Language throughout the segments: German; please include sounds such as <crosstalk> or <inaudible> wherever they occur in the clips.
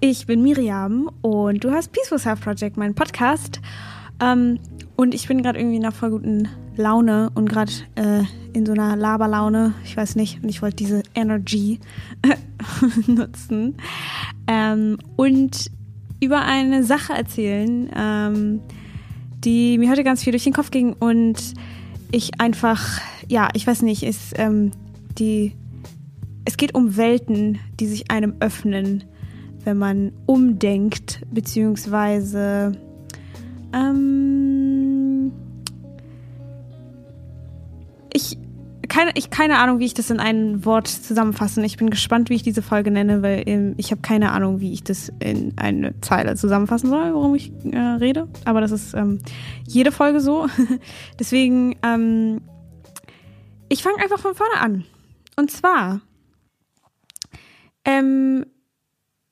ich bin Miriam und du hast Peaceful Self Project, mein Podcast. Ähm, und ich bin gerade irgendwie in einer voll guten Laune und gerade äh, in so einer Laberlaune. Ich weiß nicht. Und ich wollte diese Energy <laughs> nutzen. Ähm, und über eine Sache erzählen, ähm, die mir heute ganz viel durch den Kopf ging und ich einfach, ja, ich weiß nicht, ist ähm, die. Es geht um Welten, die sich einem öffnen, wenn man umdenkt, beziehungsweise ähm, ich keine, ich keine Ahnung, wie ich das in ein Wort zusammenfasse. Ich bin gespannt, wie ich diese Folge nenne, weil ähm, ich habe keine Ahnung, wie ich das in eine Zeile zusammenfassen soll, worum ich äh, rede. Aber das ist ähm, jede Folge so. <laughs> Deswegen, ähm, ich fange einfach von vorne an. Und zwar ähm,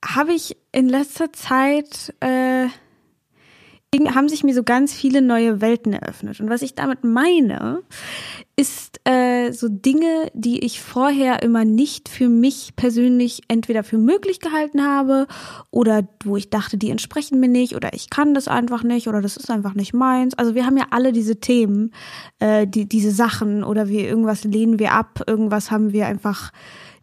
habe ich in letzter Zeit äh, haben sich mir so ganz viele neue Welten eröffnet. Und was ich damit meine, ist äh, so Dinge, die ich vorher immer nicht für mich persönlich entweder für möglich gehalten habe oder wo ich dachte, die entsprechen mir nicht oder ich kann das einfach nicht oder das ist einfach nicht meins. Also wir haben ja alle diese Themen, äh, die, diese Sachen oder wir irgendwas lehnen wir ab, irgendwas haben wir einfach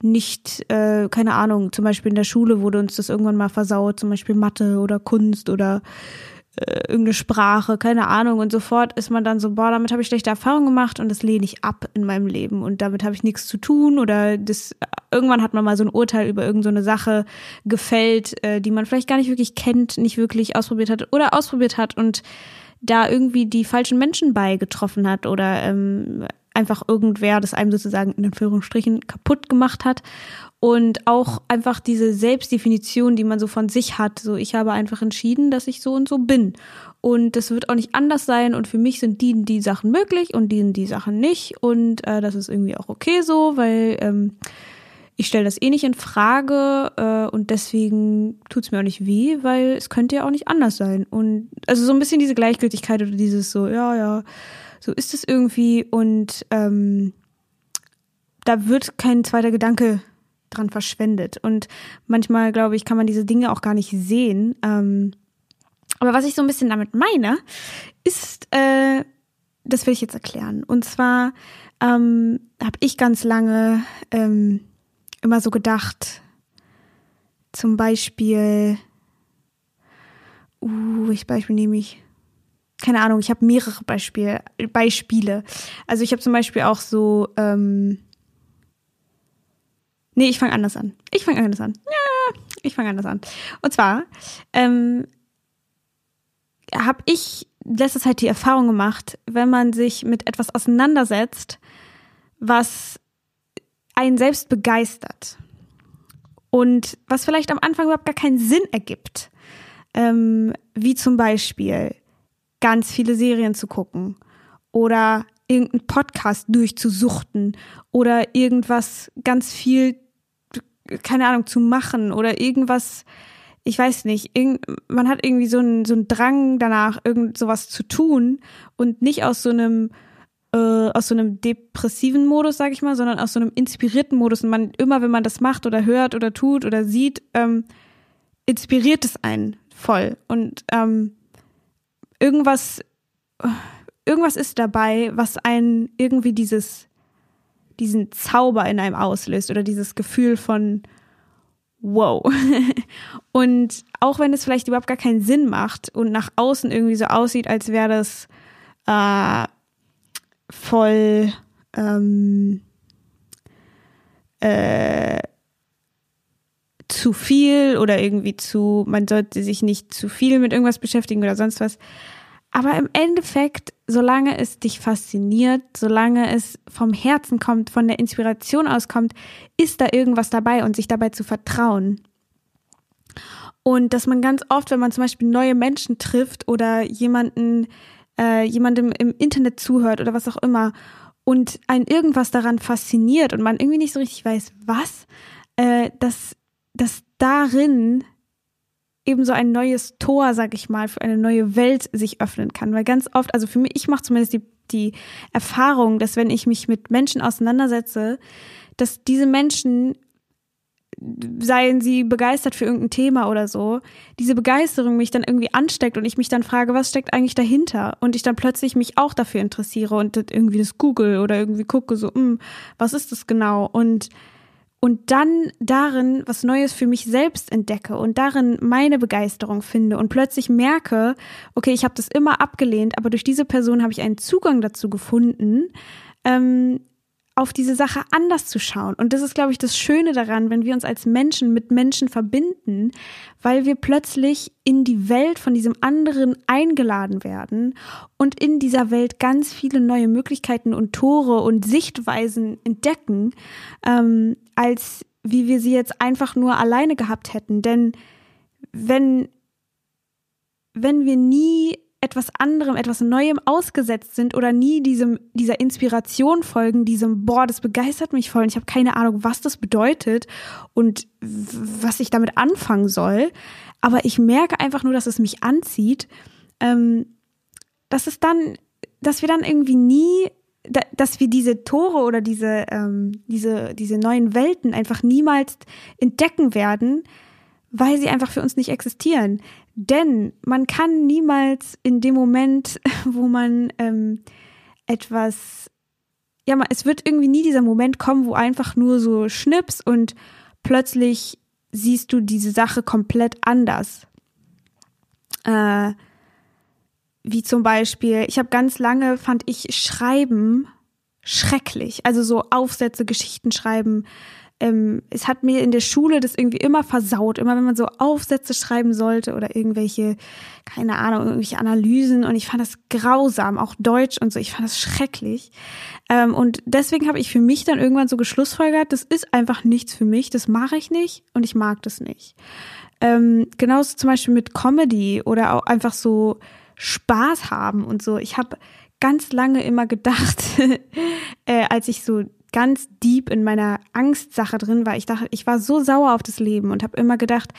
nicht, äh, keine Ahnung, zum Beispiel in der Schule wurde uns das irgendwann mal versaut, zum Beispiel Mathe oder Kunst oder äh, irgendeine Sprache, keine Ahnung. Und sofort ist man dann so, boah, damit habe ich schlechte Erfahrungen gemacht und das lehne ich ab in meinem Leben und damit habe ich nichts zu tun oder das irgendwann hat man mal so ein Urteil über irgendeine so Sache gefällt, äh, die man vielleicht gar nicht wirklich kennt, nicht wirklich ausprobiert hat oder ausprobiert hat und da irgendwie die falschen Menschen bei getroffen hat oder ähm, einfach irgendwer das einem sozusagen in Anführungsstrichen kaputt gemacht hat und auch einfach diese Selbstdefinition, die man so von sich hat. So, ich habe einfach entschieden, dass ich so und so bin. Und das wird auch nicht anders sein. Und für mich sind die, die Sachen möglich und die, die Sachen nicht. Und äh, das ist irgendwie auch okay so, weil ähm, ich stelle das eh nicht in Frage. Äh, und deswegen tut es mir auch nicht weh, weil es könnte ja auch nicht anders sein. Und also so ein bisschen diese Gleichgültigkeit oder dieses so, ja, ja, so ist es irgendwie. Und ähm, da wird kein zweiter Gedanke dran verschwendet. Und manchmal, glaube ich, kann man diese Dinge auch gar nicht sehen. Ähm, aber was ich so ein bisschen damit meine, ist, äh, das will ich jetzt erklären. Und zwar ähm, habe ich ganz lange ähm, immer so gedacht, zum Beispiel, uh, welches Beispiel nehme ich? Keine Ahnung, ich habe mehrere Beispiel, Beispiele. Also ich habe zum Beispiel auch so, ähm, Nee, ich fange anders an. Ich fange anders an. Ja, ich fange anders an. Und zwar ähm, habe ich letzter Zeit die Erfahrung gemacht, wenn man sich mit etwas auseinandersetzt, was einen selbst begeistert. Und was vielleicht am Anfang überhaupt gar keinen Sinn ergibt, ähm, wie zum Beispiel ganz viele Serien zu gucken oder irgendeinen Podcast durchzusuchten oder irgendwas ganz viel keine Ahnung, zu machen oder irgendwas, ich weiß nicht, irgend, man hat irgendwie so einen, so einen Drang danach, irgend sowas zu tun und nicht aus so einem äh, aus so einem depressiven Modus, sag ich mal, sondern aus so einem inspirierten Modus. Und man immer, wenn man das macht oder hört oder tut oder sieht, ähm, inspiriert es einen voll. Und ähm, irgendwas, irgendwas ist dabei, was einen irgendwie dieses diesen Zauber in einem auslöst oder dieses Gefühl von wow. <laughs> und auch wenn es vielleicht überhaupt gar keinen Sinn macht und nach außen irgendwie so aussieht, als wäre das äh, voll ähm, äh, zu viel oder irgendwie zu, man sollte sich nicht zu viel mit irgendwas beschäftigen oder sonst was. Aber im Endeffekt, solange es dich fasziniert, solange es vom Herzen kommt, von der Inspiration auskommt, ist da irgendwas dabei und sich dabei zu vertrauen. Und dass man ganz oft, wenn man zum Beispiel neue Menschen trifft oder jemanden, äh, jemandem im Internet zuhört oder was auch immer und ein irgendwas daran fasziniert und man irgendwie nicht so richtig weiß, was, äh, dass, dass darin eben so ein neues Tor, sag ich mal, für eine neue Welt sich öffnen kann. Weil ganz oft, also für mich, ich mache zumindest die, die Erfahrung, dass wenn ich mich mit Menschen auseinandersetze, dass diese Menschen seien sie begeistert für irgendein Thema oder so, diese Begeisterung mich dann irgendwie ansteckt und ich mich dann frage, was steckt eigentlich dahinter? Und ich dann plötzlich mich auch dafür interessiere und irgendwie das google oder irgendwie gucke, so, mh, hm, was ist das genau? Und und dann darin was Neues für mich selbst entdecke und darin meine Begeisterung finde und plötzlich merke, okay, ich habe das immer abgelehnt, aber durch diese Person habe ich einen Zugang dazu gefunden, ähm, auf diese Sache anders zu schauen. Und das ist, glaube ich, das Schöne daran, wenn wir uns als Menschen mit Menschen verbinden, weil wir plötzlich in die Welt von diesem anderen eingeladen werden und in dieser Welt ganz viele neue Möglichkeiten und Tore und Sichtweisen entdecken, ähm, als wie wir sie jetzt einfach nur alleine gehabt hätten. Denn wenn, wenn wir nie etwas anderem, etwas Neuem ausgesetzt sind oder nie diesem, dieser Inspiration folgen, diesem, boah, das begeistert mich voll und ich habe keine Ahnung, was das bedeutet und was ich damit anfangen soll. Aber ich merke einfach nur, dass es mich anzieht, ähm, dass es dann, dass wir dann irgendwie nie, dass wir diese Tore oder diese, ähm, diese, diese neuen Welten einfach niemals entdecken werden, weil sie einfach für uns nicht existieren. Denn man kann niemals in dem Moment, <laughs> wo man ähm, etwas, ja, es wird irgendwie nie dieser Moment kommen, wo einfach nur so schnips und plötzlich siehst du diese Sache komplett anders. Äh, wie zum Beispiel, ich habe ganz lange, fand ich Schreiben schrecklich. Also so Aufsätze, Geschichten schreiben, ähm, es hat mir in der Schule das irgendwie immer versaut, immer wenn man so Aufsätze schreiben sollte oder irgendwelche, keine Ahnung, irgendwelche Analysen und ich fand das grausam, auch Deutsch und so, ich fand das schrecklich. Ähm, und deswegen habe ich für mich dann irgendwann so geschlussfolgert, das ist einfach nichts für mich, das mache ich nicht und ich mag das nicht. Ähm, genauso zum Beispiel mit Comedy oder auch einfach so Spaß haben und so. Ich habe ganz lange immer gedacht, <laughs> äh, als ich so ganz deep in meiner Angstsache drin war. Ich dachte, ich war so sauer auf das Leben und habe immer gedacht,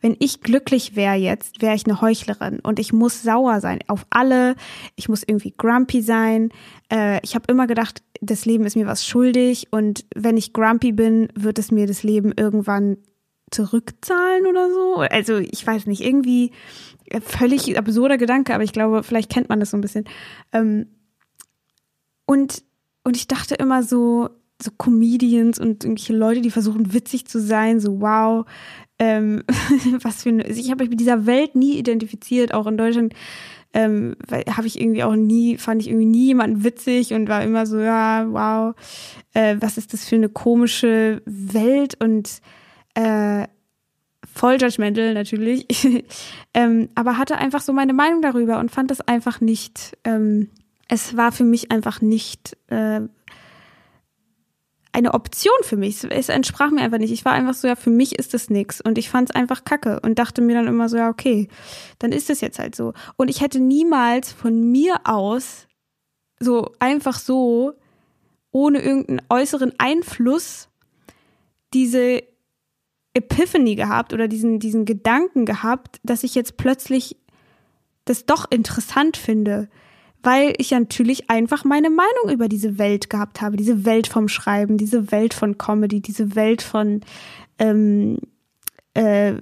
wenn ich glücklich wäre jetzt, wäre ich eine Heuchlerin und ich muss sauer sein auf alle. Ich muss irgendwie grumpy sein. Äh, ich habe immer gedacht, das Leben ist mir was schuldig und wenn ich grumpy bin, wird es mir das Leben irgendwann zurückzahlen oder so. Also ich weiß nicht, irgendwie völlig absurder Gedanke, aber ich glaube, vielleicht kennt man das so ein bisschen. Ähm, und und ich dachte immer so, so Comedians und irgendwelche Leute, die versuchen witzig zu sein, so wow, ähm, <laughs> was für eine, also ich habe mich mit dieser Welt nie identifiziert, auch in Deutschland ähm, habe ich irgendwie auch nie, fand ich irgendwie nie jemanden witzig und war immer so, ja, wow, äh, was ist das für eine komische Welt? Und äh, voll judgmental natürlich, <laughs> ähm, aber hatte einfach so meine Meinung darüber und fand das einfach nicht ähm, es war für mich einfach nicht äh, eine Option für mich. Es entsprach mir einfach nicht. Ich war einfach so, ja, für mich ist das nix. Und ich fand es einfach kacke und dachte mir dann immer so, ja, okay, dann ist es jetzt halt so. Und ich hätte niemals von mir aus so einfach so, ohne irgendeinen äußeren Einfluss, diese Epiphany gehabt oder diesen, diesen Gedanken gehabt, dass ich jetzt plötzlich das doch interessant finde weil ich natürlich einfach meine Meinung über diese Welt gehabt habe, diese Welt vom Schreiben, diese Welt von Comedy, diese Welt von ähm, äh,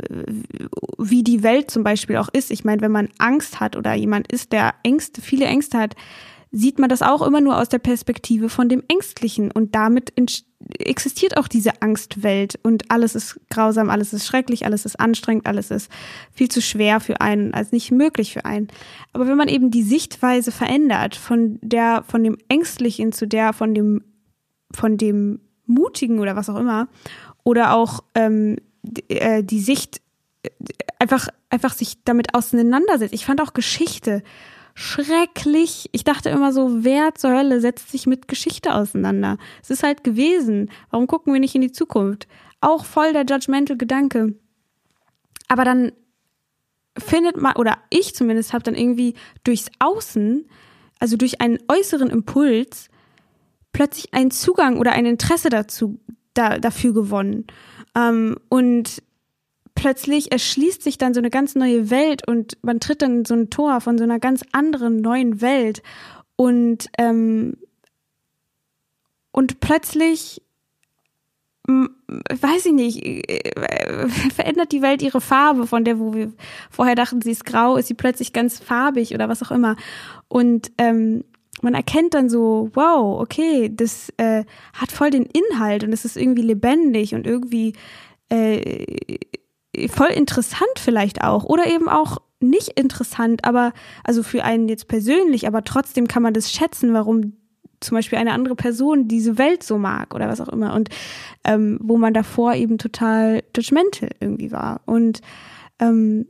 wie die Welt zum Beispiel auch ist. Ich meine, wenn man Angst hat oder jemand ist, der Ängste, viele Ängste hat, sieht man das auch immer nur aus der Perspektive von dem Ängstlichen und damit existiert auch diese Angstwelt und alles ist grausam, alles ist schrecklich, alles ist anstrengend, alles ist viel zu schwer für einen, als nicht möglich für einen. Aber wenn man eben die Sichtweise verändert von der von dem Ängstlichen zu der von dem von dem Mutigen oder was auch immer oder auch ähm, äh, die Sicht äh, einfach einfach sich damit auseinandersetzt. Ich fand auch Geschichte schrecklich. Ich dachte immer so, wer zur Hölle setzt sich mit Geschichte auseinander? Es ist halt gewesen. Warum gucken wir nicht in die Zukunft? Auch voll der judgmental Gedanke. Aber dann findet man, oder ich zumindest habe dann irgendwie durchs Außen, also durch einen äußeren Impuls, plötzlich einen Zugang oder ein Interesse dazu, da, dafür gewonnen. Ähm, und plötzlich erschließt sich dann so eine ganz neue Welt und man tritt dann so ein Tor von so einer ganz anderen neuen Welt und ähm, und plötzlich weiß ich nicht, äh, verändert die Welt ihre Farbe, von der, wo wir vorher dachten, sie ist grau, ist sie plötzlich ganz farbig oder was auch immer. Und ähm, man erkennt dann so, wow, okay, das äh, hat voll den Inhalt und es ist irgendwie lebendig und irgendwie äh, voll interessant vielleicht auch oder eben auch nicht interessant, aber also für einen jetzt persönlich, aber trotzdem kann man das schätzen, warum zum Beispiel eine andere Person diese Welt so mag oder was auch immer. Und ähm, wo man davor eben total judgmental irgendwie war. Und ähm,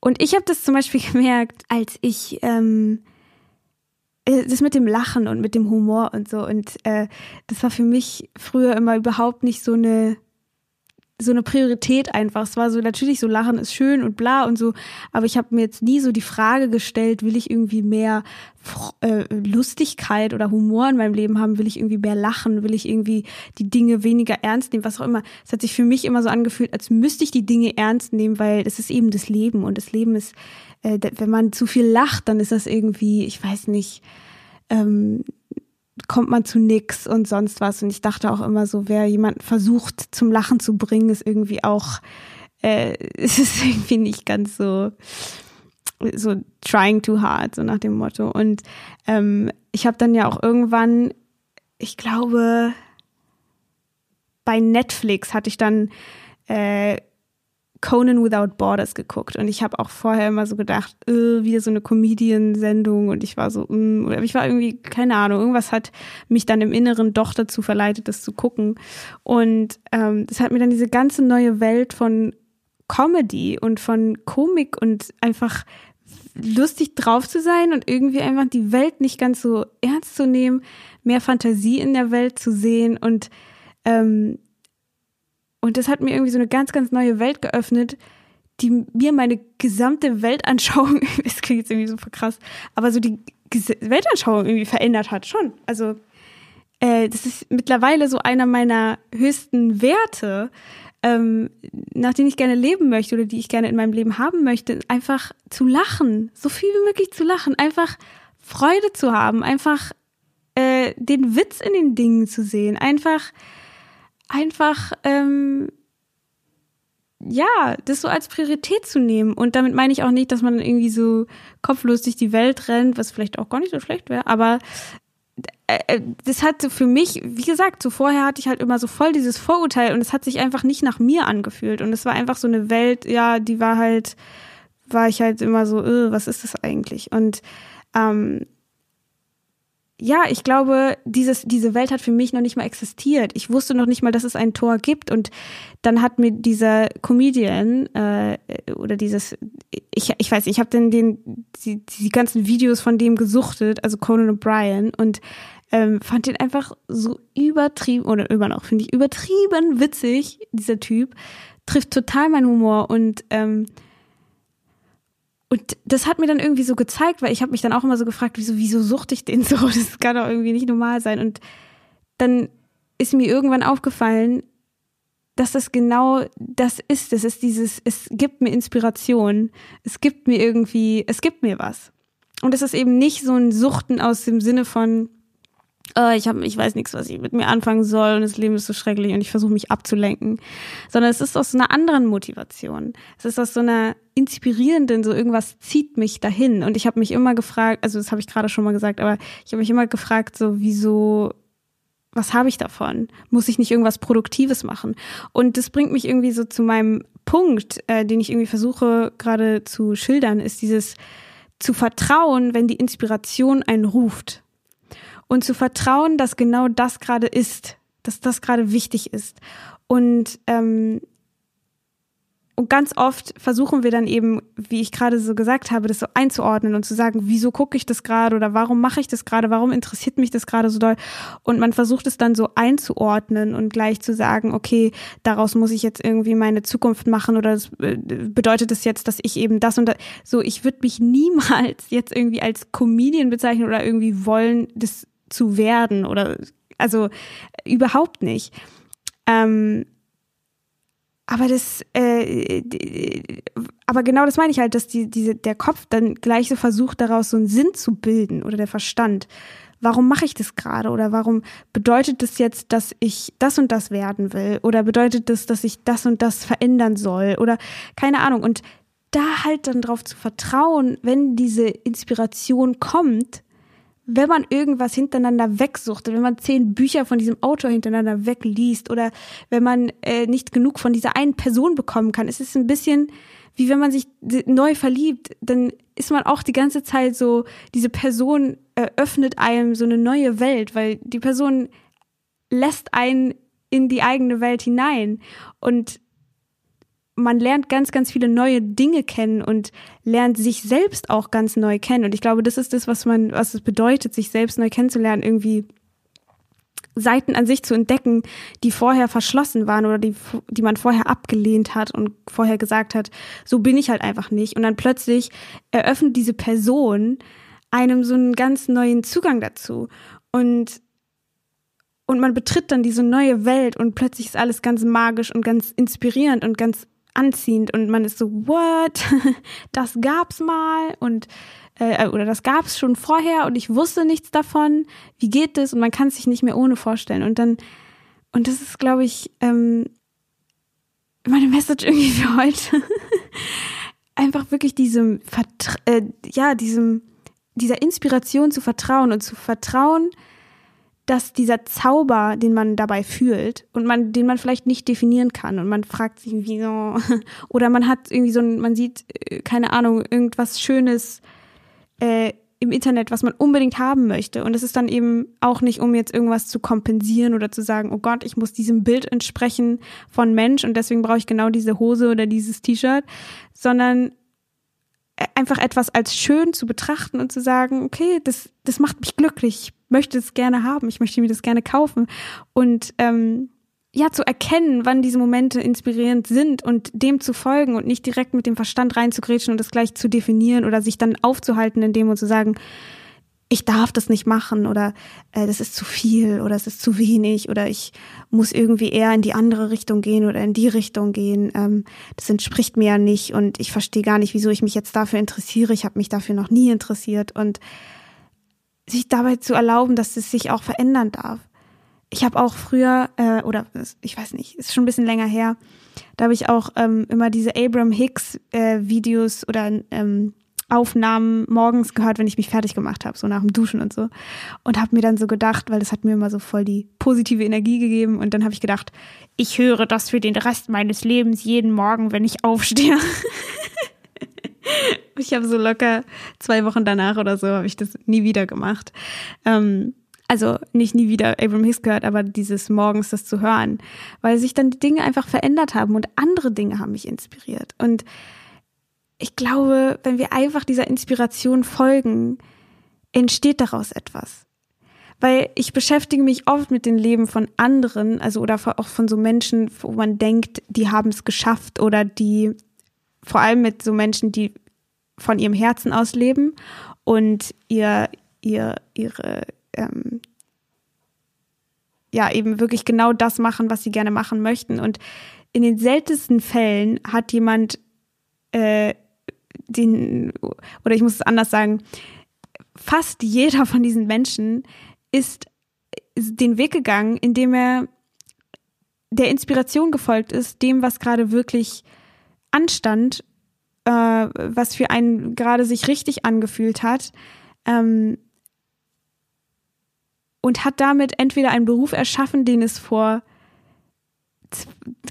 und ich habe das zum Beispiel <laughs> gemerkt, als ich ähm, äh, das mit dem Lachen und mit dem Humor und so. Und äh, das war für mich früher immer überhaupt nicht so eine so eine Priorität einfach. Es war so, natürlich so Lachen ist schön und bla und so, aber ich habe mir jetzt nie so die Frage gestellt, will ich irgendwie mehr äh, Lustigkeit oder Humor in meinem Leben haben, will ich irgendwie mehr lachen, will ich irgendwie die Dinge weniger ernst nehmen, was auch immer. Es hat sich für mich immer so angefühlt, als müsste ich die Dinge ernst nehmen, weil das ist eben das Leben und das Leben ist, äh, wenn man zu viel lacht, dann ist das irgendwie, ich weiß nicht, ähm, kommt man zu nix und sonst was. Und ich dachte auch immer so, wer jemand versucht zum Lachen zu bringen, ist irgendwie auch, äh, <laughs> es ist irgendwie nicht ganz so, so trying too hard, so nach dem Motto. Und ähm, ich habe dann ja auch irgendwann, ich glaube, bei Netflix hatte ich dann äh, Conan Without Borders geguckt und ich habe auch vorher immer so gedacht, äh, wieder so eine Comedian-Sendung und ich war so, mm, oder ich war irgendwie, keine Ahnung, irgendwas hat mich dann im Inneren doch dazu verleitet, das zu gucken. Und ähm, das hat mir dann diese ganze neue Welt von Comedy und von Komik und einfach lustig drauf zu sein und irgendwie einfach die Welt nicht ganz so ernst zu nehmen, mehr Fantasie in der Welt zu sehen und ähm, und das hat mir irgendwie so eine ganz, ganz neue Welt geöffnet, die mir meine gesamte Weltanschauung, <laughs> das klingt jetzt irgendwie so krass, aber so die Weltanschauung irgendwie verändert hat, schon. Also äh, das ist mittlerweile so einer meiner höchsten Werte, ähm, nach denen ich gerne leben möchte oder die ich gerne in meinem Leben haben möchte, einfach zu lachen, so viel wie möglich zu lachen, einfach Freude zu haben, einfach äh, den Witz in den Dingen zu sehen, einfach einfach, ähm, ja, das so als Priorität zu nehmen. Und damit meine ich auch nicht, dass man irgendwie so kopflos durch die Welt rennt, was vielleicht auch gar nicht so schlecht wäre, aber äh, äh, das hat für mich, wie gesagt, so hatte ich halt immer so voll dieses Vorurteil und es hat sich einfach nicht nach mir angefühlt. Und es war einfach so eine Welt, ja, die war halt, war ich halt immer so, äh, was ist das eigentlich? Und ähm, ja, ich glaube, dieses, diese Welt hat für mich noch nicht mal existiert. Ich wusste noch nicht mal, dass es ein Tor gibt. Und dann hat mir dieser Comedian äh, oder dieses, ich, ich weiß, ich habe dann den, die, die ganzen Videos von dem gesuchtet, also Conan O'Brien, und ähm, fand den einfach so übertrieben, oder immer noch, finde ich, übertrieben witzig, dieser Typ. Trifft total meinen Humor und ähm, und das hat mir dann irgendwie so gezeigt, weil ich habe mich dann auch immer so gefragt, wieso, wieso suchte ich den <laughs> so? Das kann doch irgendwie nicht normal sein. Und dann ist mir irgendwann aufgefallen, dass das genau das ist. Das ist dieses, es gibt mir Inspiration. Es gibt mir irgendwie, es gibt mir was. Und es ist eben nicht so ein Suchten aus dem Sinne von, äh, ich habe, ich weiß nichts, was ich mit mir anfangen soll und das Leben ist so schrecklich und ich versuche mich abzulenken, sondern es ist aus einer anderen Motivation. Es ist aus so einer inspirierenden, so irgendwas zieht mich dahin und ich habe mich immer gefragt, also das habe ich gerade schon mal gesagt, aber ich habe mich immer gefragt, so wieso was habe ich davon? Muss ich nicht irgendwas Produktives machen? Und das bringt mich irgendwie so zu meinem Punkt, äh, den ich irgendwie versuche gerade zu schildern, ist dieses zu vertrauen, wenn die Inspiration einen ruft und zu vertrauen, dass genau das gerade ist, dass das gerade wichtig ist. Und, ähm, und ganz oft versuchen wir dann eben, wie ich gerade so gesagt habe, das so einzuordnen und zu sagen, wieso gucke ich das gerade oder warum mache ich das gerade, warum interessiert mich das gerade so doll? Und man versucht es dann so einzuordnen und gleich zu sagen, okay, daraus muss ich jetzt irgendwie meine Zukunft machen oder das äh, bedeutet das jetzt, dass ich eben das und das, so, ich würde mich <laughs> niemals jetzt irgendwie als Comedian bezeichnen oder irgendwie wollen, das zu werden oder also überhaupt nicht. Ähm, aber das, äh, aber genau das meine ich halt, dass die, diese, der Kopf dann gleich so versucht, daraus so einen Sinn zu bilden oder der Verstand. warum mache ich das gerade oder warum bedeutet das jetzt, dass ich das und das werden will oder bedeutet das, dass ich das und das verändern soll oder keine Ahnung und da halt dann drauf zu vertrauen, wenn diese Inspiration kommt, wenn man irgendwas hintereinander wegsucht, wenn man zehn Bücher von diesem Autor hintereinander wegliest oder wenn man äh, nicht genug von dieser einen Person bekommen kann, es ist ein bisschen wie wenn man sich neu verliebt, dann ist man auch die ganze Zeit so, diese Person eröffnet einem so eine neue Welt, weil die Person lässt einen in die eigene Welt hinein. Und man lernt ganz, ganz viele neue Dinge kennen und lernt sich selbst auch ganz neu kennen. Und ich glaube, das ist das, was man, was es bedeutet, sich selbst neu kennenzulernen, irgendwie Seiten an sich zu entdecken, die vorher verschlossen waren oder die, die man vorher abgelehnt hat und vorher gesagt hat, so bin ich halt einfach nicht. Und dann plötzlich eröffnet diese Person einem so einen ganz neuen Zugang dazu. Und, und man betritt dann diese neue Welt und plötzlich ist alles ganz magisch und ganz inspirierend und ganz anziehend und man ist so, what? <laughs> Das gab's mal und äh, oder das gab's schon vorher und ich wusste nichts davon. Wie geht das? Und man kann es sich nicht mehr ohne vorstellen. Und dann, und das ist, glaube ich, ähm, meine Message irgendwie für heute. <laughs> Einfach wirklich diesem, Vertra äh, ja, diesem, dieser Inspiration zu vertrauen und zu vertrauen, dass dieser Zauber, den man dabei fühlt und man, den man vielleicht nicht definieren kann und man fragt sich wie so, <laughs> oder man hat irgendwie so ein, man sieht, äh, keine Ahnung, irgendwas Schönes äh, im Internet, was man unbedingt haben möchte. Und es ist dann eben auch nicht, um jetzt irgendwas zu kompensieren oder zu sagen, oh Gott, ich muss diesem Bild entsprechen von Mensch und deswegen brauche ich genau diese Hose oder dieses T-Shirt, sondern äh, einfach etwas als schön zu betrachten und zu sagen, okay, das, das macht mich glücklich möchte es gerne haben, ich möchte mir das gerne kaufen. Und ähm, ja, zu erkennen, wann diese Momente inspirierend sind und dem zu folgen und nicht direkt mit dem Verstand reinzugrätschen und das gleich zu definieren oder sich dann aufzuhalten in dem und zu sagen, ich darf das nicht machen oder äh, das ist zu viel oder es ist zu wenig oder ich muss irgendwie eher in die andere Richtung gehen oder in die Richtung gehen. Ähm, das entspricht mir ja nicht und ich verstehe gar nicht, wieso ich mich jetzt dafür interessiere. Ich habe mich dafür noch nie interessiert und sich dabei zu erlauben, dass es sich auch verändern darf. Ich habe auch früher, äh, oder ich weiß nicht, ist schon ein bisschen länger her, da habe ich auch ähm, immer diese Abram Hicks äh, Videos oder ähm, Aufnahmen morgens gehört, wenn ich mich fertig gemacht habe, so nach dem Duschen und so. Und habe mir dann so gedacht, weil das hat mir immer so voll die positive Energie gegeben. Und dann habe ich gedacht, ich höre das für den Rest meines Lebens jeden Morgen, wenn ich aufstehe. <laughs> <laughs> ich habe so locker zwei Wochen danach oder so, habe ich das nie wieder gemacht. Ähm, also nicht nie wieder Abram Hicks gehört, aber dieses morgens das zu hören, weil sich dann die Dinge einfach verändert haben und andere Dinge haben mich inspiriert. Und ich glaube, wenn wir einfach dieser Inspiration folgen, entsteht daraus etwas. Weil ich beschäftige mich oft mit den Leben von anderen, also oder auch von so Menschen, wo man denkt, die haben es geschafft oder die vor allem mit so Menschen, die von ihrem Herzen aus leben und ihr, ihr, ihre, ähm, ja, eben wirklich genau das machen, was sie gerne machen möchten. Und in den seltensten Fällen hat jemand äh, den, oder ich muss es anders sagen, fast jeder von diesen Menschen ist den Weg gegangen, indem er der Inspiration gefolgt ist, dem, was gerade wirklich anstand, äh, was für einen gerade sich richtig angefühlt hat. Ähm, und hat damit entweder einen Beruf erschaffen, den es vor,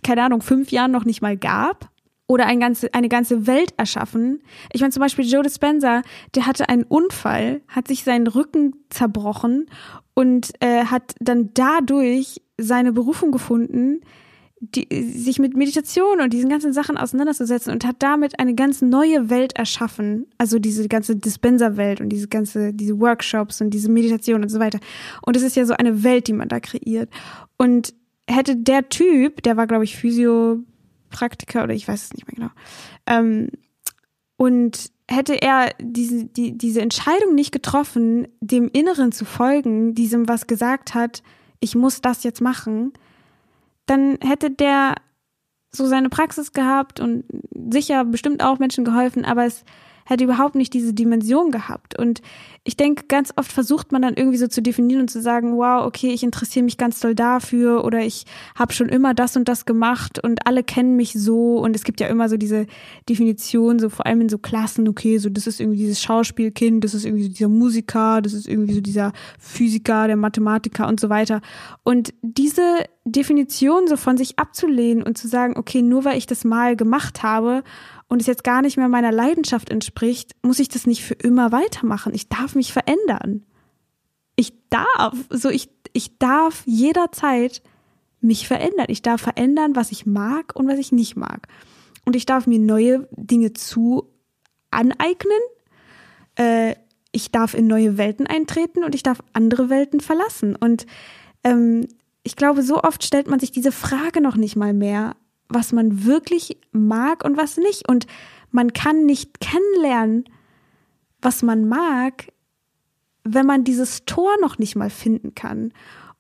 keine Ahnung, fünf Jahren noch nicht mal gab, oder ein ganze, eine ganze Welt erschaffen. Ich meine zum Beispiel Joe Dispenza, der hatte einen Unfall, hat sich seinen Rücken zerbrochen und äh, hat dann dadurch seine Berufung gefunden, die, sich mit Meditation und diesen ganzen Sachen auseinanderzusetzen und hat damit eine ganz neue Welt erschaffen. Also diese ganze Dispenser-Welt und diese ganze, diese Workshops und diese Meditation und so weiter. Und es ist ja so eine Welt, die man da kreiert. Und hätte der Typ, der war, glaube ich, Physiopraktiker oder ich weiß es nicht mehr genau, ähm, und hätte er diese, die, diese Entscheidung nicht getroffen, dem Inneren zu folgen, diesem, was gesagt hat, ich muss das jetzt machen, dann hätte der so seine Praxis gehabt und sicher bestimmt auch Menschen geholfen, aber es hätte überhaupt nicht diese Dimension gehabt. Und ich denke, ganz oft versucht man dann irgendwie so zu definieren und zu sagen, wow, okay, ich interessiere mich ganz doll dafür oder ich habe schon immer das und das gemacht und alle kennen mich so. Und es gibt ja immer so diese Definition, so vor allem in so Klassen, okay, so das ist irgendwie dieses Schauspielkind, das ist irgendwie so dieser Musiker, das ist irgendwie so dieser Physiker, der Mathematiker und so weiter. Und diese Definition so von sich abzulehnen und zu sagen, okay, nur weil ich das mal gemacht habe und es jetzt gar nicht mehr meiner Leidenschaft entspricht, muss ich das nicht für immer weitermachen. Ich darf mich verändern. Ich darf, so ich, ich darf jederzeit mich verändern. Ich darf verändern, was ich mag und was ich nicht mag. Und ich darf mir neue Dinge zu aneignen. Äh, ich darf in neue Welten eintreten und ich darf andere Welten verlassen. Und ähm, ich glaube, so oft stellt man sich diese Frage noch nicht mal mehr, was man wirklich mag und was nicht. Und man kann nicht kennenlernen, was man mag, wenn man dieses Tor noch nicht mal finden kann.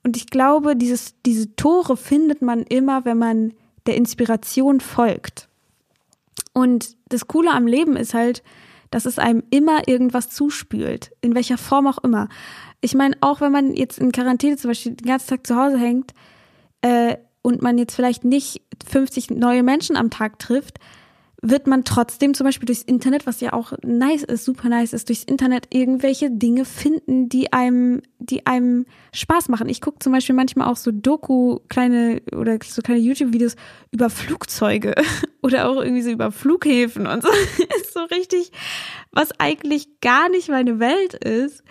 Und ich glaube, dieses, diese Tore findet man immer, wenn man der Inspiration folgt. Und das Coole am Leben ist halt, dass es einem immer irgendwas zuspült, in welcher Form auch immer. Ich meine, auch wenn man jetzt in Quarantäne zum Beispiel den ganzen Tag zu Hause hängt, äh, und man jetzt vielleicht nicht 50 neue Menschen am Tag trifft, wird man trotzdem zum Beispiel durchs Internet, was ja auch nice ist, super nice ist, durchs Internet irgendwelche Dinge finden, die einem, die einem Spaß machen. Ich gucke zum Beispiel manchmal auch so Doku, kleine oder so kleine YouTube-Videos über Flugzeuge <laughs> oder auch irgendwie so über Flughäfen und so. <laughs> ist so richtig, was eigentlich gar nicht meine Welt ist.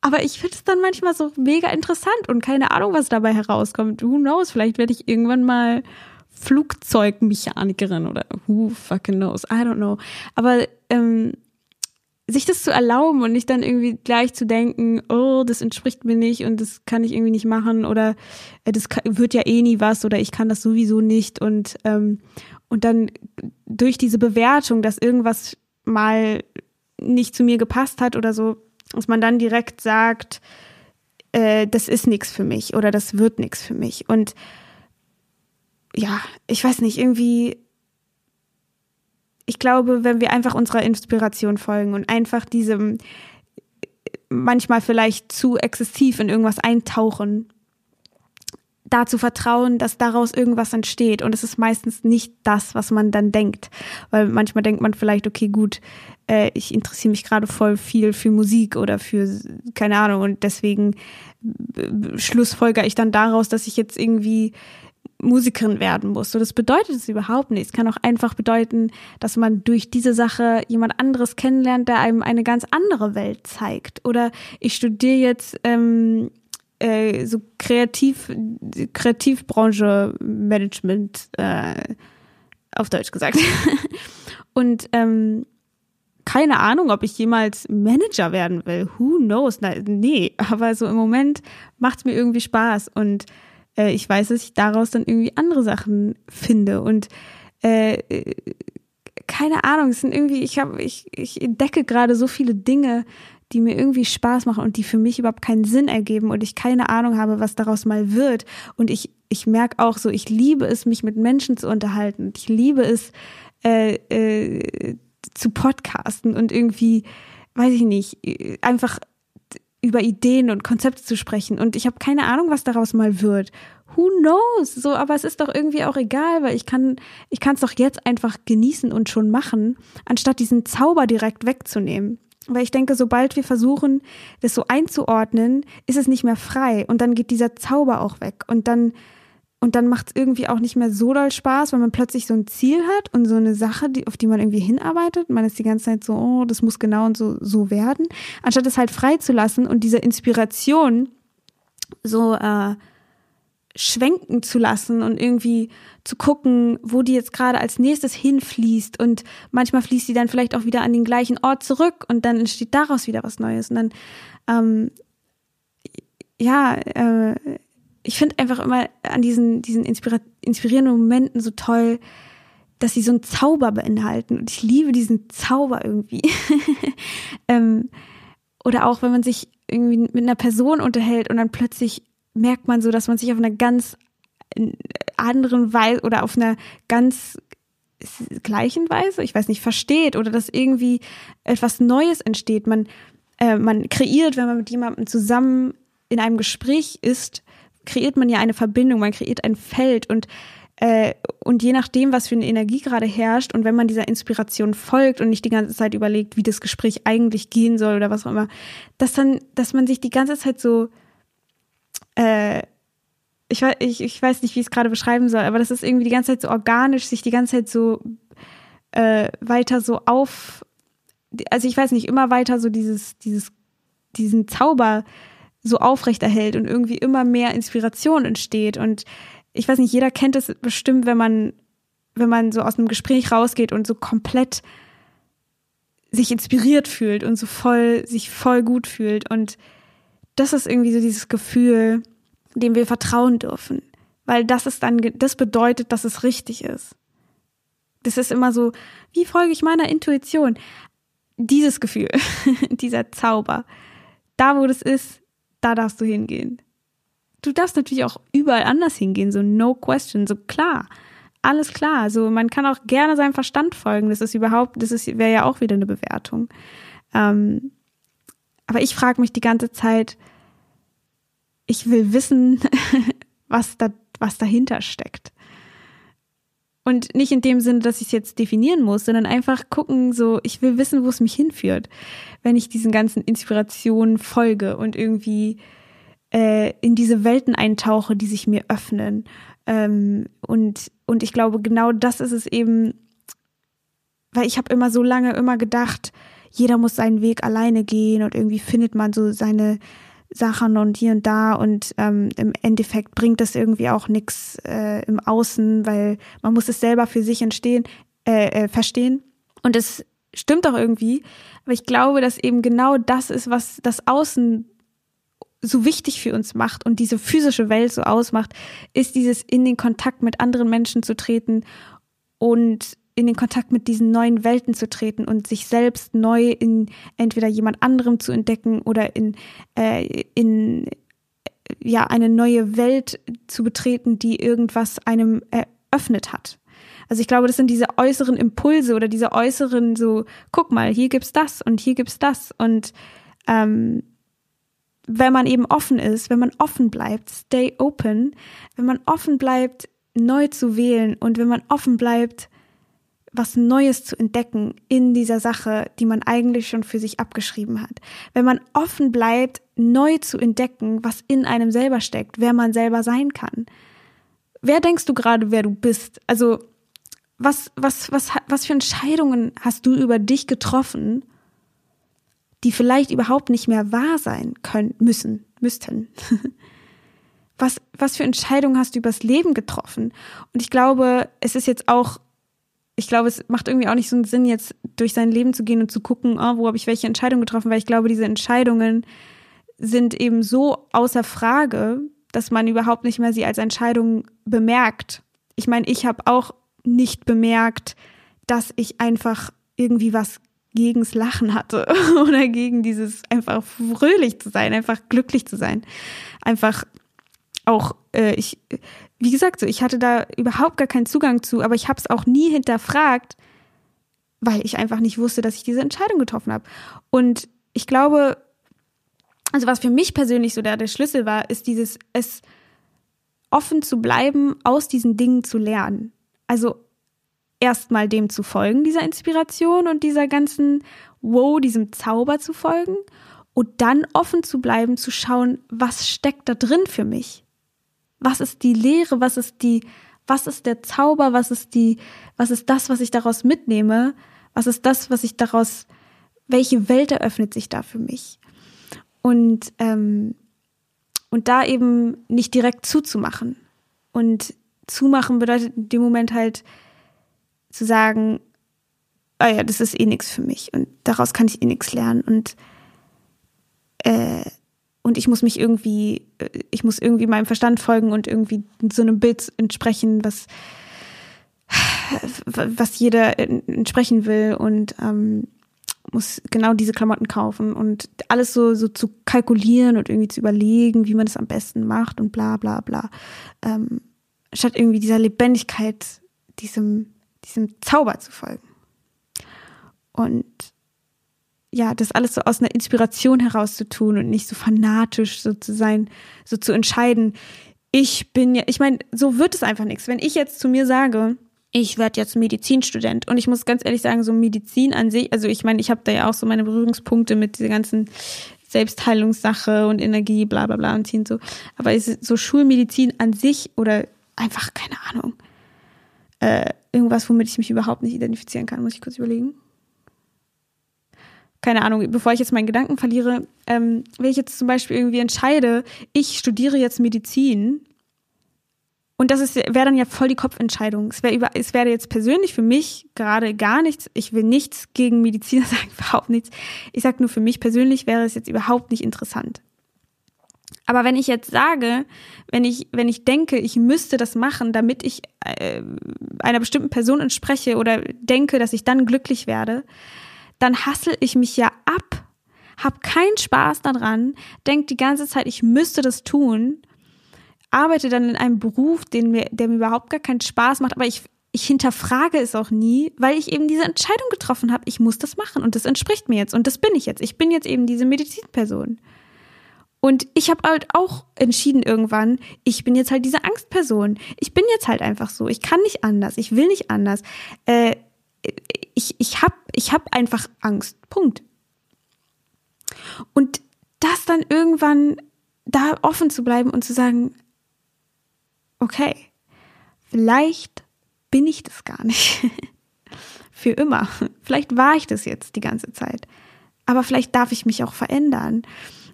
Aber ich finde es dann manchmal so mega interessant und keine Ahnung, was dabei herauskommt. Who knows? Vielleicht werde ich irgendwann mal Flugzeugmechanikerin oder who fucking knows? I don't know. Aber ähm, sich das zu erlauben und nicht dann irgendwie gleich zu denken, oh, das entspricht mir nicht und das kann ich irgendwie nicht machen oder äh, das wird ja eh nie was oder ich kann das sowieso nicht und ähm, und dann durch diese Bewertung, dass irgendwas mal nicht zu mir gepasst hat oder so, dass man dann direkt sagt, äh, das ist nichts für mich oder das wird nichts für mich. Und ja, ich weiß nicht, irgendwie, ich glaube, wenn wir einfach unserer Inspiration folgen und einfach diesem manchmal vielleicht zu exzessiv in irgendwas eintauchen, dazu vertrauen, dass daraus irgendwas entsteht. Und es ist meistens nicht das, was man dann denkt. Weil manchmal denkt man vielleicht, okay, gut, äh, ich interessiere mich gerade voll viel für Musik oder für, keine Ahnung, und deswegen äh, schlussfolger ich dann daraus, dass ich jetzt irgendwie Musikerin werden muss. So, das bedeutet es überhaupt nicht. Es kann auch einfach bedeuten, dass man durch diese Sache jemand anderes kennenlernt, der einem eine ganz andere Welt zeigt. Oder ich studiere jetzt ähm, äh, so kreativ, Kreativbranche Management, äh, auf Deutsch gesagt. <laughs> Und ähm, keine Ahnung, ob ich jemals Manager werden will. Who knows? Na, nee, aber so im Moment macht es mir irgendwie Spaß und äh, ich weiß, dass ich daraus dann irgendwie andere Sachen finde und äh, keine Ahnung, es sind irgendwie, ich habe, ich, ich entdecke gerade so viele Dinge, die mir irgendwie Spaß machen und die für mich überhaupt keinen Sinn ergeben und ich keine Ahnung habe, was daraus mal wird. Und ich, ich merke auch so, ich liebe es, mich mit Menschen zu unterhalten. Ich liebe es, äh, äh, zu podcasten und irgendwie, weiß ich nicht, einfach über Ideen und Konzepte zu sprechen. Und ich habe keine Ahnung, was daraus mal wird. Who knows? So, aber es ist doch irgendwie auch egal, weil ich kann, ich kann es doch jetzt einfach genießen und schon machen, anstatt diesen Zauber direkt wegzunehmen. Weil ich denke, sobald wir versuchen, das so einzuordnen, ist es nicht mehr frei und dann geht dieser Zauber auch weg und dann und dann macht es irgendwie auch nicht mehr so doll Spaß, weil man plötzlich so ein Ziel hat und so eine Sache, die, auf die man irgendwie hinarbeitet. Man ist die ganze Zeit so, oh, das muss genau und so, so werden. Anstatt es halt freizulassen und diese Inspiration so äh, schwenken zu lassen und irgendwie zu gucken, wo die jetzt gerade als nächstes hinfließt und manchmal fließt die dann vielleicht auch wieder an den gleichen Ort zurück und dann entsteht daraus wieder was Neues und dann ähm, ja, äh, ich finde einfach immer an diesen, diesen inspirierenden Momenten so toll, dass sie so einen Zauber beinhalten und ich liebe diesen Zauber irgendwie. <laughs> ähm, oder auch wenn man sich irgendwie mit einer Person unterhält und dann plötzlich merkt man so, dass man sich auf einer ganz äh, anderen Weise oder auf einer ganz gleichenweise, ich weiß nicht, versteht oder dass irgendwie etwas Neues entsteht. Man, äh, man kreiert, wenn man mit jemandem zusammen in einem Gespräch ist, kreiert man ja eine Verbindung, man kreiert ein Feld und äh, und je nachdem, was für eine Energie gerade herrscht und wenn man dieser Inspiration folgt und nicht die ganze Zeit überlegt, wie das Gespräch eigentlich gehen soll oder was auch immer, dass dann, dass man sich die ganze Zeit so äh, ich, ich, ich weiß nicht, wie ich es gerade beschreiben soll, aber das ist irgendwie die ganze Zeit so organisch, sich die ganze Zeit so äh, weiter so auf, also ich weiß nicht, immer weiter so dieses, dieses, diesen Zauber so aufrechterhält und irgendwie immer mehr Inspiration entsteht. Und ich weiß nicht, jeder kennt es bestimmt, wenn man, wenn man so aus einem Gespräch rausgeht und so komplett sich inspiriert fühlt und so voll, sich voll gut fühlt. Und das ist irgendwie so dieses Gefühl, dem wir vertrauen dürfen. Weil das ist dann, das bedeutet, dass es richtig ist. Das ist immer so, wie folge ich meiner Intuition? Dieses Gefühl, <laughs> dieser Zauber, da wo das ist, da darfst du hingehen. Du darfst natürlich auch überall anders hingehen, so no question, so klar. Alles klar. Also man kann auch gerne seinem Verstand folgen. Das ist überhaupt, das ist, wäre ja auch wieder eine Bewertung. Ähm, aber ich frage mich die ganze Zeit, ich will wissen, <laughs> was da, was dahinter steckt. Und nicht in dem Sinne, dass ich es jetzt definieren muss, sondern einfach gucken, so, ich will wissen, wo es mich hinführt, wenn ich diesen ganzen Inspirationen folge und irgendwie äh, in diese Welten eintauche, die sich mir öffnen. Ähm, und, und ich glaube, genau das ist es eben, weil ich habe immer so lange immer gedacht, jeder muss seinen Weg alleine gehen und irgendwie findet man so seine, Sachen und hier und da und ähm, im Endeffekt bringt das irgendwie auch nichts äh, im Außen, weil man muss es selber für sich entstehen, äh, äh, verstehen. Und es stimmt auch irgendwie, aber ich glaube, dass eben genau das ist, was das Außen so wichtig für uns macht und diese physische Welt so ausmacht, ist dieses in den Kontakt mit anderen Menschen zu treten und in den Kontakt mit diesen neuen Welten zu treten und sich selbst neu in entweder jemand anderem zu entdecken oder in, äh, in ja, eine neue Welt zu betreten, die irgendwas einem eröffnet hat. Also ich glaube, das sind diese äußeren Impulse oder diese äußeren so, guck mal, hier gibt's das und hier gibt's das. Und ähm, wenn man eben offen ist, wenn man offen bleibt, stay open, wenn man offen bleibt, neu zu wählen und wenn man offen bleibt, was Neues zu entdecken in dieser Sache, die man eigentlich schon für sich abgeschrieben hat. Wenn man offen bleibt, neu zu entdecken, was in einem selber steckt, wer man selber sein kann. Wer denkst du gerade, wer du bist? Also, was, was, was, was für Entscheidungen hast du über dich getroffen, die vielleicht überhaupt nicht mehr wahr sein können, müssen, müssten? <laughs> was, was für Entscheidungen hast du übers Leben getroffen? Und ich glaube, es ist jetzt auch ich glaube, es macht irgendwie auch nicht so einen Sinn, jetzt durch sein Leben zu gehen und zu gucken, oh, wo habe ich welche Entscheidung getroffen, weil ich glaube, diese Entscheidungen sind eben so außer Frage, dass man überhaupt nicht mehr sie als Entscheidung bemerkt. Ich meine, ich habe auch nicht bemerkt, dass ich einfach irgendwie was gegens Lachen hatte <laughs> oder gegen dieses einfach fröhlich zu sein, einfach glücklich zu sein. Einfach auch, äh, ich, wie gesagt, so, ich hatte da überhaupt gar keinen Zugang zu, aber ich habe es auch nie hinterfragt, weil ich einfach nicht wusste, dass ich diese Entscheidung getroffen habe. Und ich glaube, also was für mich persönlich so der, der Schlüssel war, ist dieses, es offen zu bleiben, aus diesen Dingen zu lernen. Also erstmal dem zu folgen, dieser Inspiration und dieser ganzen Wow, diesem Zauber zu folgen und dann offen zu bleiben, zu schauen, was steckt da drin für mich? Was ist die Lehre? Was ist die, was ist der Zauber? Was ist die, was ist das, was ich daraus mitnehme? Was ist das, was ich daraus, welche Welt eröffnet sich da für mich? Und, ähm, und da eben nicht direkt zuzumachen. Und zumachen bedeutet in dem Moment halt zu sagen, ah ja, das ist eh nichts für mich und daraus kann ich eh nichts lernen. Und äh, und ich muss mich irgendwie, äh, ich muss irgendwie meinem Verstand folgen und irgendwie so einem Bild entsprechen, was, was jeder entsprechen will und ähm, muss genau diese Klamotten kaufen und alles so, so zu kalkulieren und irgendwie zu überlegen, wie man das am besten macht und bla bla bla. Ähm, statt irgendwie dieser Lebendigkeit, diesem diesem Zauber zu folgen. Und ja, das alles so aus einer Inspiration heraus zu tun und nicht so fanatisch so zu sein, so zu entscheiden, ich bin ja, ich meine, so wird es einfach nichts. Wenn ich jetzt zu mir sage, ich werde jetzt Medizinstudent und ich muss ganz ehrlich sagen, so Medizin an sich, also ich meine, ich habe da ja auch so meine Berührungspunkte mit dieser ganzen Selbstheilungssache und Energie, bla bla bla und so. Aber ist so Schulmedizin an sich oder einfach, keine Ahnung, äh, irgendwas, womit ich mich überhaupt nicht identifizieren kann, muss ich kurz überlegen. Keine Ahnung, bevor ich jetzt meinen Gedanken verliere, ähm, wenn ich jetzt zum Beispiel irgendwie entscheide, ich studiere jetzt Medizin, und das wäre dann ja voll die Kopfentscheidung. Es wäre es wäre jetzt persönlich für mich gerade gar nichts. Ich will nichts gegen Mediziner <laughs> sagen, überhaupt nichts. Ich sage nur für mich persönlich wäre es jetzt überhaupt nicht interessant. Aber wenn ich jetzt sage, wenn ich, wenn ich denke, ich müsste das machen, damit ich äh, einer bestimmten Person entspreche oder denke, dass ich dann glücklich werde, dann hassel ich mich ja ab, hab keinen Spaß daran, denk die ganze Zeit, ich müsste das tun arbeite dann in einem Beruf, den mir, der mir überhaupt gar keinen Spaß macht, aber ich, ich hinterfrage es auch nie, weil ich eben diese Entscheidung getroffen habe, ich muss das machen und das entspricht mir jetzt und das bin ich jetzt. Ich bin jetzt eben diese Medizinperson. Und ich habe halt auch entschieden irgendwann, ich bin jetzt halt diese Angstperson. Ich bin jetzt halt einfach so. Ich kann nicht anders. Ich will nicht anders. Äh, ich ich habe ich hab einfach Angst. Punkt. Und das dann irgendwann da offen zu bleiben und zu sagen, okay, vielleicht bin ich das gar nicht. <laughs> Für immer. Vielleicht war ich das jetzt die ganze Zeit. Aber vielleicht darf ich mich auch verändern.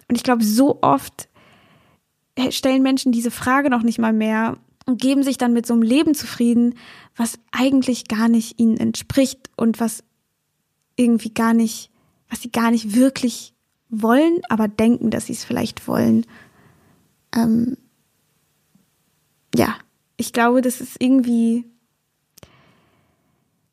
Und ich glaube, so oft stellen Menschen diese Frage noch nicht mal mehr und geben sich dann mit so einem Leben zufrieden, was eigentlich gar nicht ihnen entspricht und was irgendwie gar nicht, was sie gar nicht wirklich wollen, aber denken, dass sie es vielleicht wollen. Ähm, ja, ich glaube, das ist irgendwie,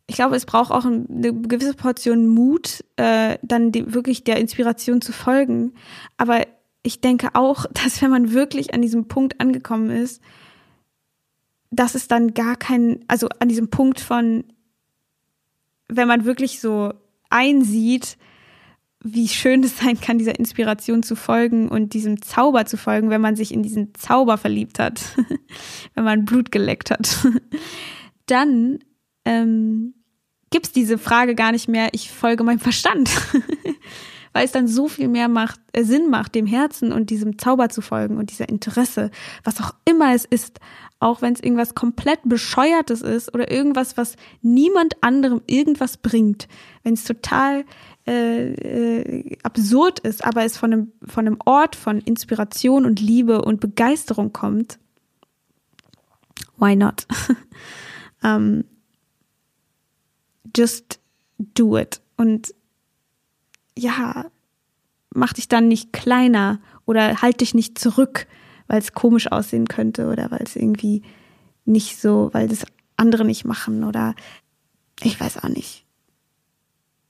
ich glaube, es braucht auch eine gewisse Portion Mut, äh, dann die, wirklich der Inspiration zu folgen. Aber ich denke auch, <laughs> dass wenn man wirklich an diesem Punkt angekommen ist, dass es dann gar kein, also an diesem Punkt von, wenn man wirklich so einsieht, wie schön es sein kann, dieser Inspiration zu folgen und diesem Zauber zu folgen, wenn man sich in diesen Zauber verliebt hat, <laughs> wenn man Blut geleckt hat, <laughs> dann ähm, gibt diese Frage gar nicht mehr, ich folge meinem Verstand, <laughs> weil es dann so viel mehr macht, äh, Sinn macht, dem Herzen und diesem Zauber zu folgen und dieser Interesse, was auch immer es ist, auch wenn es irgendwas komplett bescheuertes ist oder irgendwas, was niemand anderem irgendwas bringt, wenn es total äh, äh, absurd ist, aber es von einem, von einem Ort von Inspiration und Liebe und Begeisterung kommt, why not? um, <laughs> just do it. Und ja, mach dich dann nicht kleiner oder halt dich nicht zurück, weil es komisch aussehen könnte oder weil es irgendwie nicht so, weil das andere nicht machen oder ich weiß auch nicht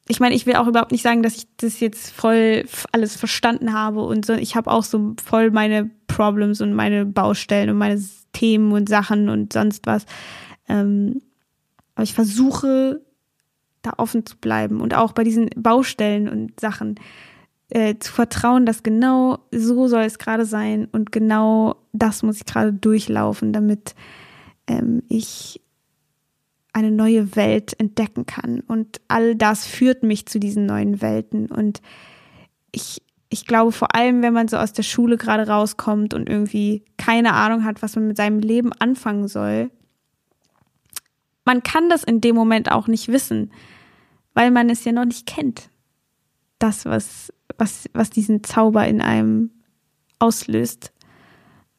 ich meine, ich will auch überhaupt nicht sagen, dass ich das jetzt voll alles verstanden habe und so. Ich habe auch so voll meine Problems und meine Baustellen und meine Themen und Sachen und sonst was. Ähm, aber ich versuche da offen zu bleiben und auch bei diesen Baustellen und Sachen äh, zu vertrauen, dass genau so soll es gerade sein und genau das muss ich gerade durchlaufen, damit ähm, ich eine neue Welt entdecken kann. Und all das führt mich zu diesen neuen Welten. Und ich, ich glaube, vor allem, wenn man so aus der Schule gerade rauskommt und irgendwie keine Ahnung hat, was man mit seinem Leben anfangen soll, man kann das in dem Moment auch nicht wissen, weil man es ja noch nicht kennt. Das, was, was, was diesen Zauber in einem auslöst,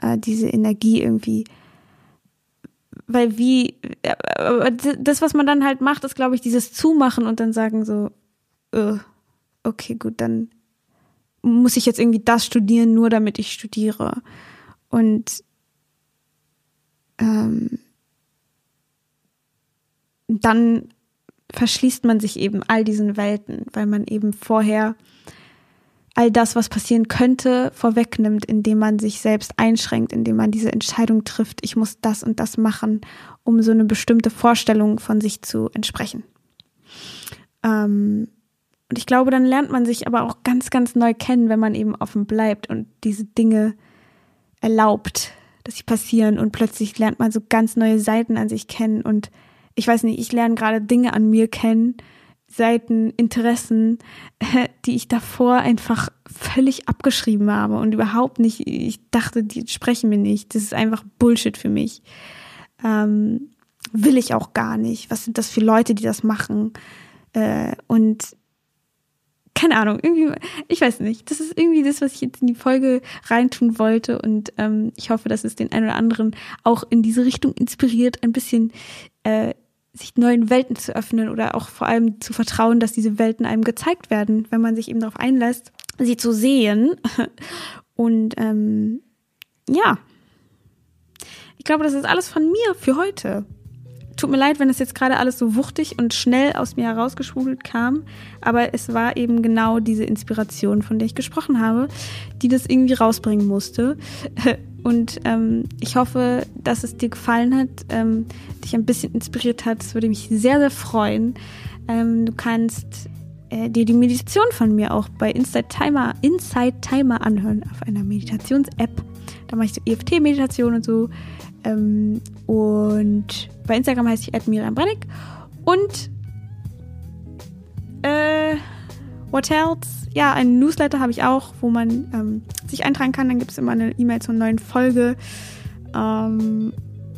äh, diese Energie irgendwie weil wie, das, was man dann halt macht, ist, glaube ich, dieses Zumachen und dann sagen so, uh, okay, gut, dann muss ich jetzt irgendwie das studieren, nur damit ich studiere. Und ähm, dann verschließt man sich eben all diesen Welten, weil man eben vorher all das, was passieren könnte, vorwegnimmt, indem man sich selbst einschränkt, indem man diese Entscheidung trifft, ich muss das und das machen, um so eine bestimmte Vorstellung von sich zu entsprechen. Ähm, und ich glaube, dann lernt man sich aber auch ganz, ganz neu kennen, wenn man eben offen bleibt und diese Dinge erlaubt, dass sie passieren und plötzlich lernt man so ganz neue Seiten an sich kennen und ich weiß nicht, ich lerne gerade Dinge an mir kennen, Seiten, Interessen, die ich davor einfach völlig abgeschrieben habe und überhaupt nicht, ich dachte, die sprechen mir nicht. Das ist einfach Bullshit für mich. Ähm, will ich auch gar nicht. Was sind das für Leute, die das machen? Äh, und keine Ahnung, irgendwie, ich weiß nicht. Das ist irgendwie das, was ich jetzt in die Folge reintun wollte. Und ähm, ich hoffe, dass es den einen oder anderen auch in diese Richtung inspiriert, ein bisschen äh, sich neuen Welten zu öffnen oder auch vor allem zu vertrauen, dass diese Welten einem gezeigt werden, wenn man sich eben darauf einlässt, sie zu sehen. <laughs> Und ähm, ja, ich glaube, das ist alles von mir für heute. Tut mir leid, wenn es jetzt gerade alles so wuchtig und schnell aus mir herausgeschwugelt kam, aber es war eben genau diese Inspiration, von der ich gesprochen habe, die das irgendwie rausbringen musste. <laughs> Und ähm, ich hoffe, dass es dir gefallen hat, ähm, dich ein bisschen inspiriert hat. Das würde mich sehr, sehr freuen. Ähm, du kannst äh, dir die Meditation von mir auch bei Inside Timer, Inside Timer anhören auf einer Meditations-App. Da mache ich so EFT-Meditation und so. Ähm, und bei Instagram heiße ich Miriam Brennig. Und äh, what else? Ja, einen Newsletter habe ich auch, wo man ähm, sich eintragen kann. Dann gibt es immer eine E-Mail zur neuen Folge. Ähm,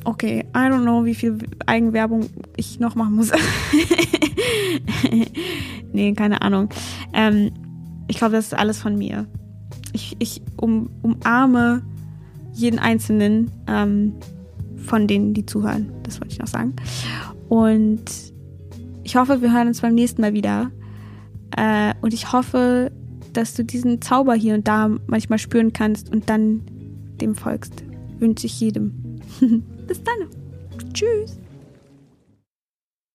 okay, I don't know, wie viel Eigenwerbung ich noch machen muss. <laughs> nee, keine Ahnung. Ähm, ich glaube, das ist alles von mir. Ich, ich um, umarme jeden Einzelnen. Ähm, von denen, die zuhören. Das wollte ich noch sagen. Und ich hoffe, wir hören uns beim nächsten Mal wieder. Äh, und ich hoffe, dass du diesen Zauber hier und da manchmal spüren kannst und dann dem folgst. Wünsche ich jedem. <laughs> Bis dann. Tschüss.